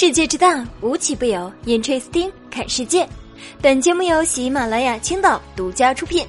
世界之大，无奇不有。Interesting，看世界。本节目由喜马拉雅青岛独家出品。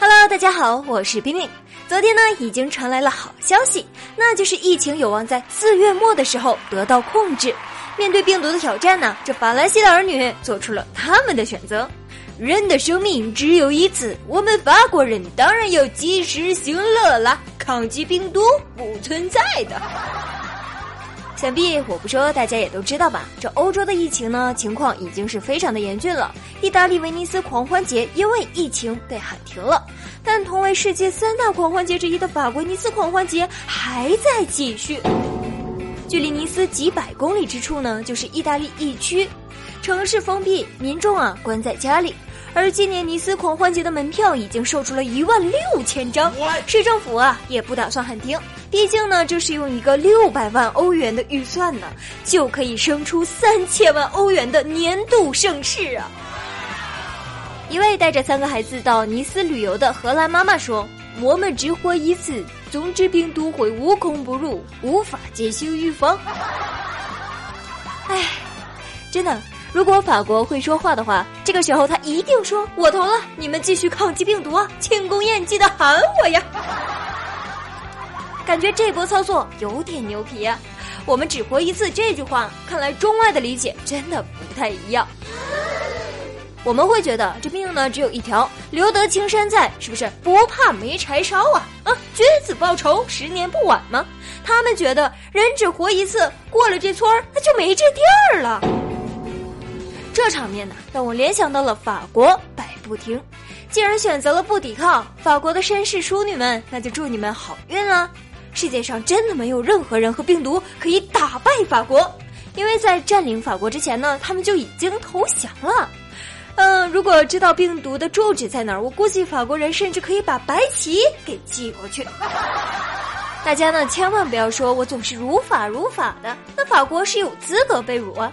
Hello，大家好，我是冰冰。昨天呢，已经传来了好消息，那就是疫情有望在四月末的时候得到控制。面对病毒的挑战呢，这法兰西的儿女做出了他们的选择。人的生命只有一次，我们法国人当然要及时行乐啦！抗击病毒不存在的。想必我不说，大家也都知道吧？这欧洲的疫情呢，情况已经是非常的严峻了。意大利威尼斯狂欢节因为疫情被喊停了，但同为世界三大狂欢节之一的法国尼斯狂欢节还在继续。距离尼斯几百公里之处呢，就是意大利疫区。城市封闭，民众啊关在家里。而今年尼斯狂欢节的门票已经售出了一万六千张，市政府啊也不打算喊停。毕竟呢，这是用一个六百万欧元的预算呢，就可以生出三千万欧元的年度盛事啊！一位带着三个孩子到尼斯旅游的荷兰妈妈说：“我们只活一次，总之病毒会无孔不入，无法进行预防。”哎，真的。如果法国会说话的话，这个时候他一定说：“我投了，你们继续抗击病毒啊！庆功宴记得喊我呀！”感觉这波操作有点牛皮啊！我们只活一次这句话，看来中外的理解真的不太一样。我们会觉得这命呢只有一条，留得青山在，是不是？不怕没柴烧啊！啊，君子报仇，十年不晚吗？他们觉得人只活一次，过了这村儿，那就没这地儿了。这场面呢，让我联想到了法国百步亭。既然选择了不抵抗，法国的绅士淑女们，那就祝你们好运啦！世界上真的没有任何人和病毒可以打败法国，因为在占领法国之前呢，他们就已经投降了。嗯，如果知道病毒的住址在哪儿，我估计法国人甚至可以把白旗给寄过去。大家呢，千万不要说我总是如法如法的，那法国是有资格被辱啊！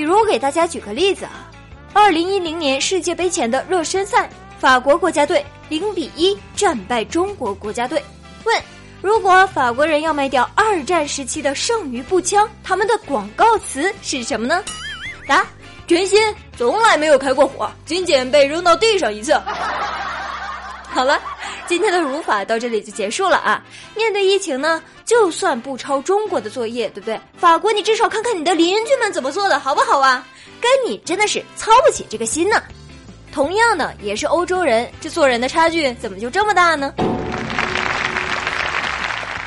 比如我给大家举个例子啊，二零一零年世界杯前的热身赛，法国国家队零比一战败中国国家队。问：如果法国人要卖掉二战时期的剩余步枪，他们的广告词是什么呢？答：全新，从来没有开过火，仅仅被扔到地上一次。好了。今天的如法到这里就结束了啊！面对疫情呢，就算不抄中国的作业，对不对？法国，你至少看看你的邻居们怎么做的，好不好啊？跟你真的是操不起这个心呢。同样的，也是欧洲人，这做人的差距怎么就这么大呢？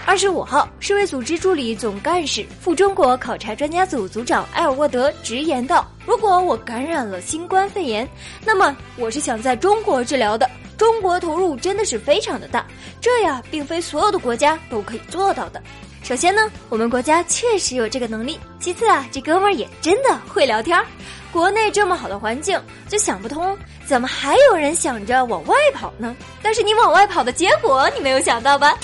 二十五号，世卫组织助理总干事、赴中国考察专家组组长埃尔沃德直言道：“如果我感染了新冠肺炎，那么我是想在中国治疗的。”中国投入真的是非常的大，这呀并非所有的国家都可以做到的。首先呢，我们国家确实有这个能力；其次啊，这哥们儿也真的会聊天儿。国内这么好的环境，就想不通怎么还有人想着往外跑呢？但是你往外跑的结果，你没有想到吧？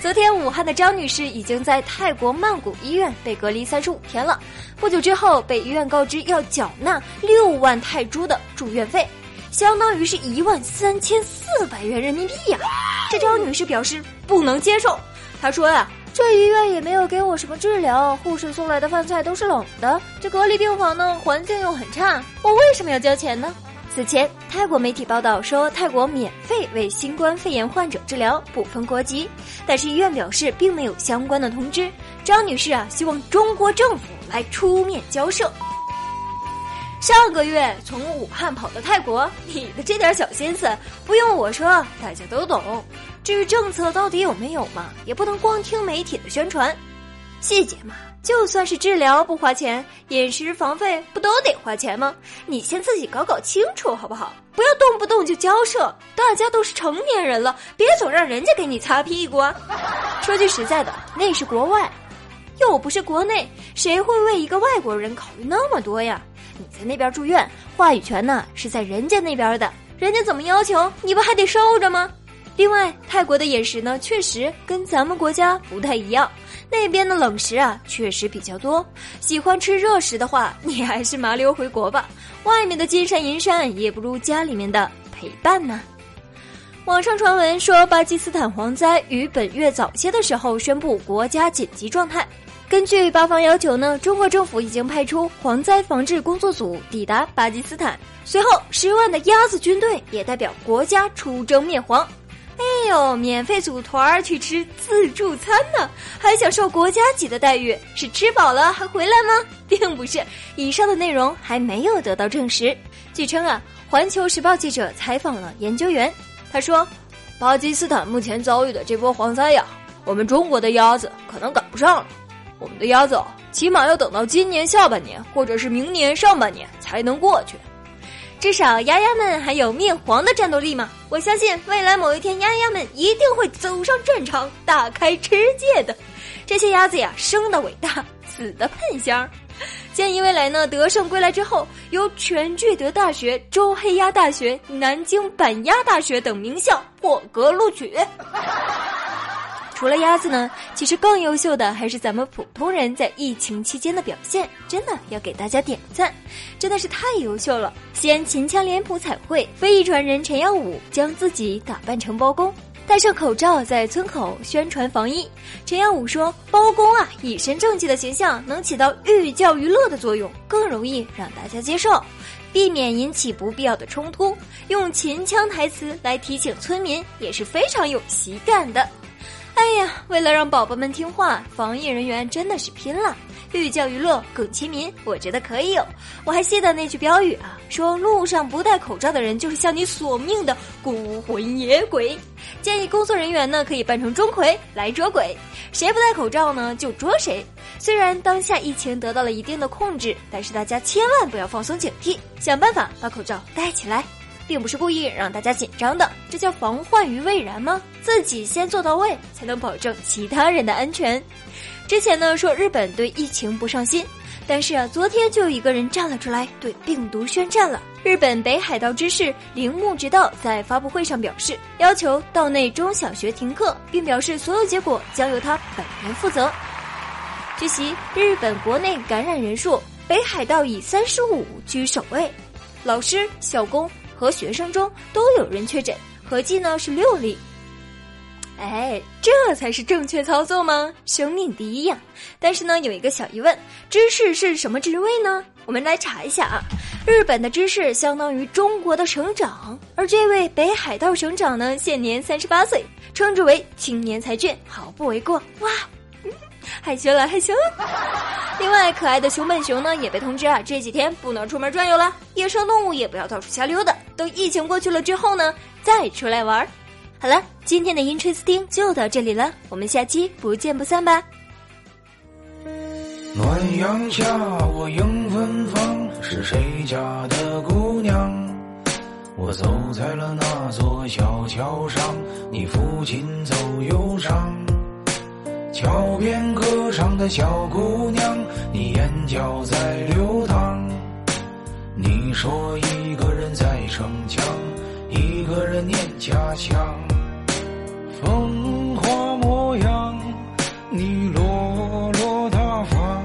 昨天武汉的张女士已经在泰国曼谷医院被隔离三十五天了，不久之后被医院告知要缴纳六万泰铢的住院费。相当于是一万三千四百元人民币呀！这张女士表示不能接受。她说呀，这医院也没有给我什么治疗，护士送来的饭菜都是冷的，这隔离病房呢环境又很差，我为什么要交钱呢？此前，泰国媒体报道说，泰国免费为新冠肺炎患者治疗，不分国籍，但是医院表示并没有相关的通知。张女士啊，希望中国政府来出面交涉。上个月从武汉跑到泰国，你的这点小心思不用我说，大家都懂。至于政策到底有没有嘛，也不能光听媒体的宣传。细节嘛，就算是治疗不花钱，饮食房费不都得花钱吗？你先自己搞搞清楚好不好？不要动不动就交涉。大家都是成年人了，别总让人家给你擦屁股啊。说句实在的，那是国外，又不是国内，谁会为一个外国人考虑那么多呀？你在那边住院，话语权呢是在人家那边的，人家怎么要求，你不还得受着吗？另外，泰国的饮食呢，确实跟咱们国家不太一样，那边的冷食啊，确实比较多。喜欢吃热食的话，你还是麻溜回国吧，外面的金山银山也不如家里面的陪伴呢。网上传闻说，巴基斯坦蝗灾于本月早些的时候宣布国家紧急状态。根据巴方要求呢，中国政府已经派出蝗灾防治工作组抵达巴基斯坦。随后，十万的鸭子军队也代表国家出征灭蝗。哎呦，免费组团去吃自助餐呢，还享受国家级的待遇，是吃饱了还回来吗？并不是，以上的内容还没有得到证实。据称啊，环球时报记者采访了研究员。他说：“巴基斯坦目前遭遇的这波蝗灾呀，我们中国的鸭子可能赶不上了。我们的鸭子起码要等到今年下半年，或者是明年上半年才能过去。至少鸭鸭们还有灭黄的战斗力嘛！我相信未来某一天，鸭鸭们一定会走上战场，大开吃戒的。这些鸭子呀，生的伟大，死的喷香。”建议未来呢，得胜归来之后，由全聚德大学、周黑鸭大学、南京板鸭大学等名校破格录取。除了鸭子呢，其实更优秀的还是咱们普通人在疫情期间的表现，真的要给大家点赞，真的是太优秀了。西安秦腔脸谱彩绘，非遗传人陈耀武将自己打扮成包公。戴上口罩，在村口宣传防疫。陈耀武说：“包公啊，以身正气的形象能起到寓教于乐的作用，更容易让大家接受，避免引起不必要的冲突。用秦腔台词来提醒村民，也是非常有喜感的。”哎呀，为了让宝宝们听话，防疫人员真的是拼了。寓教于乐，更亲民，我觉得可以有。我还记得那句标语啊，说路上不戴口罩的人就是向你索命的孤魂野鬼。建议工作人员呢可以扮成钟馗来捉鬼，谁不戴口罩呢就捉谁。虽然当下疫情得到了一定的控制，但是大家千万不要放松警惕，想办法把口罩戴起来。并不是故意让大家紧张的，这叫防患于未然吗？自己先做到位，才能保证其他人的安全。之前呢说日本对疫情不上心，但是啊，昨天就有一个人站了出来，对病毒宣战了。日本北海道知事铃木直道在发布会上表示，要求道内中小学停课，并表示所有结果将由他本人负责。据悉，日本国内感染人数，北海道以三十五居首位，老师、校工。和学生中都有人确诊，合计呢是六例。哎，这才是正确操作吗？生命第一呀！但是呢，有一个小疑问：知事是什么职位呢？我们来查一下啊。日本的知事相当于中国的省长，而这位北海道省长呢，现年三十八岁，称之为青年才俊，毫不为过。哇！害羞了，害羞了。另外，可爱的熊本熊呢也被通知啊，这几天不能出门转悠了，野生动物也不要到处瞎溜达。等疫情过去了之后呢，再出来玩。好了，今天的音吹斯汀就到这里了，我们下期不见不散吧。暖阳下，我迎芬芳，是谁家的姑娘？我走在了那座小桥上，你抚琴奏忧伤。桥边歌唱的小姑娘，你眼角在流淌。你说一个人在逞强，一个人念家乡。风华模样，你落落大方。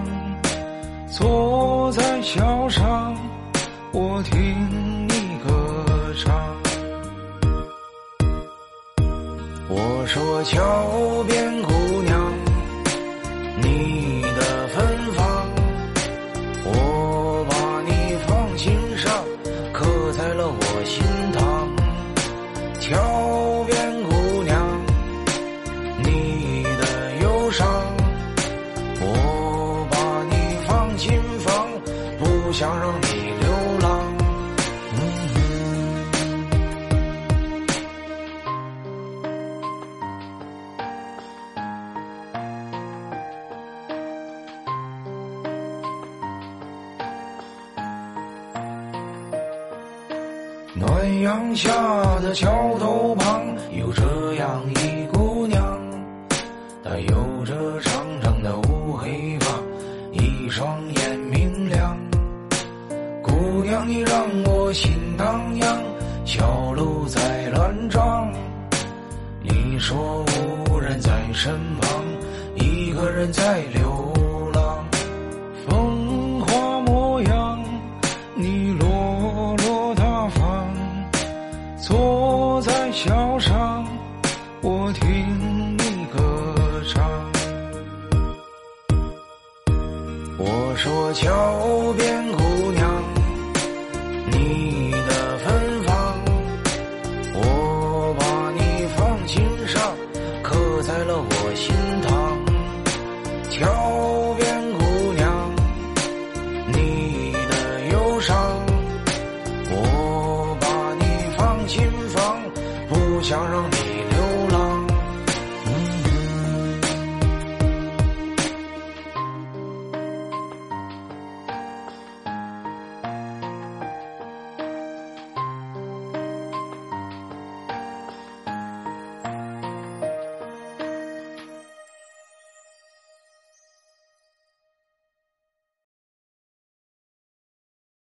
坐在桥上，我听你歌唱。我说桥暖阳下的桥头旁，有这样一姑娘，她有着长长的乌黑发，一双眼明亮。姑娘，你让我心荡漾，小鹿在乱撞。你说无人在身旁，一个人在流。No.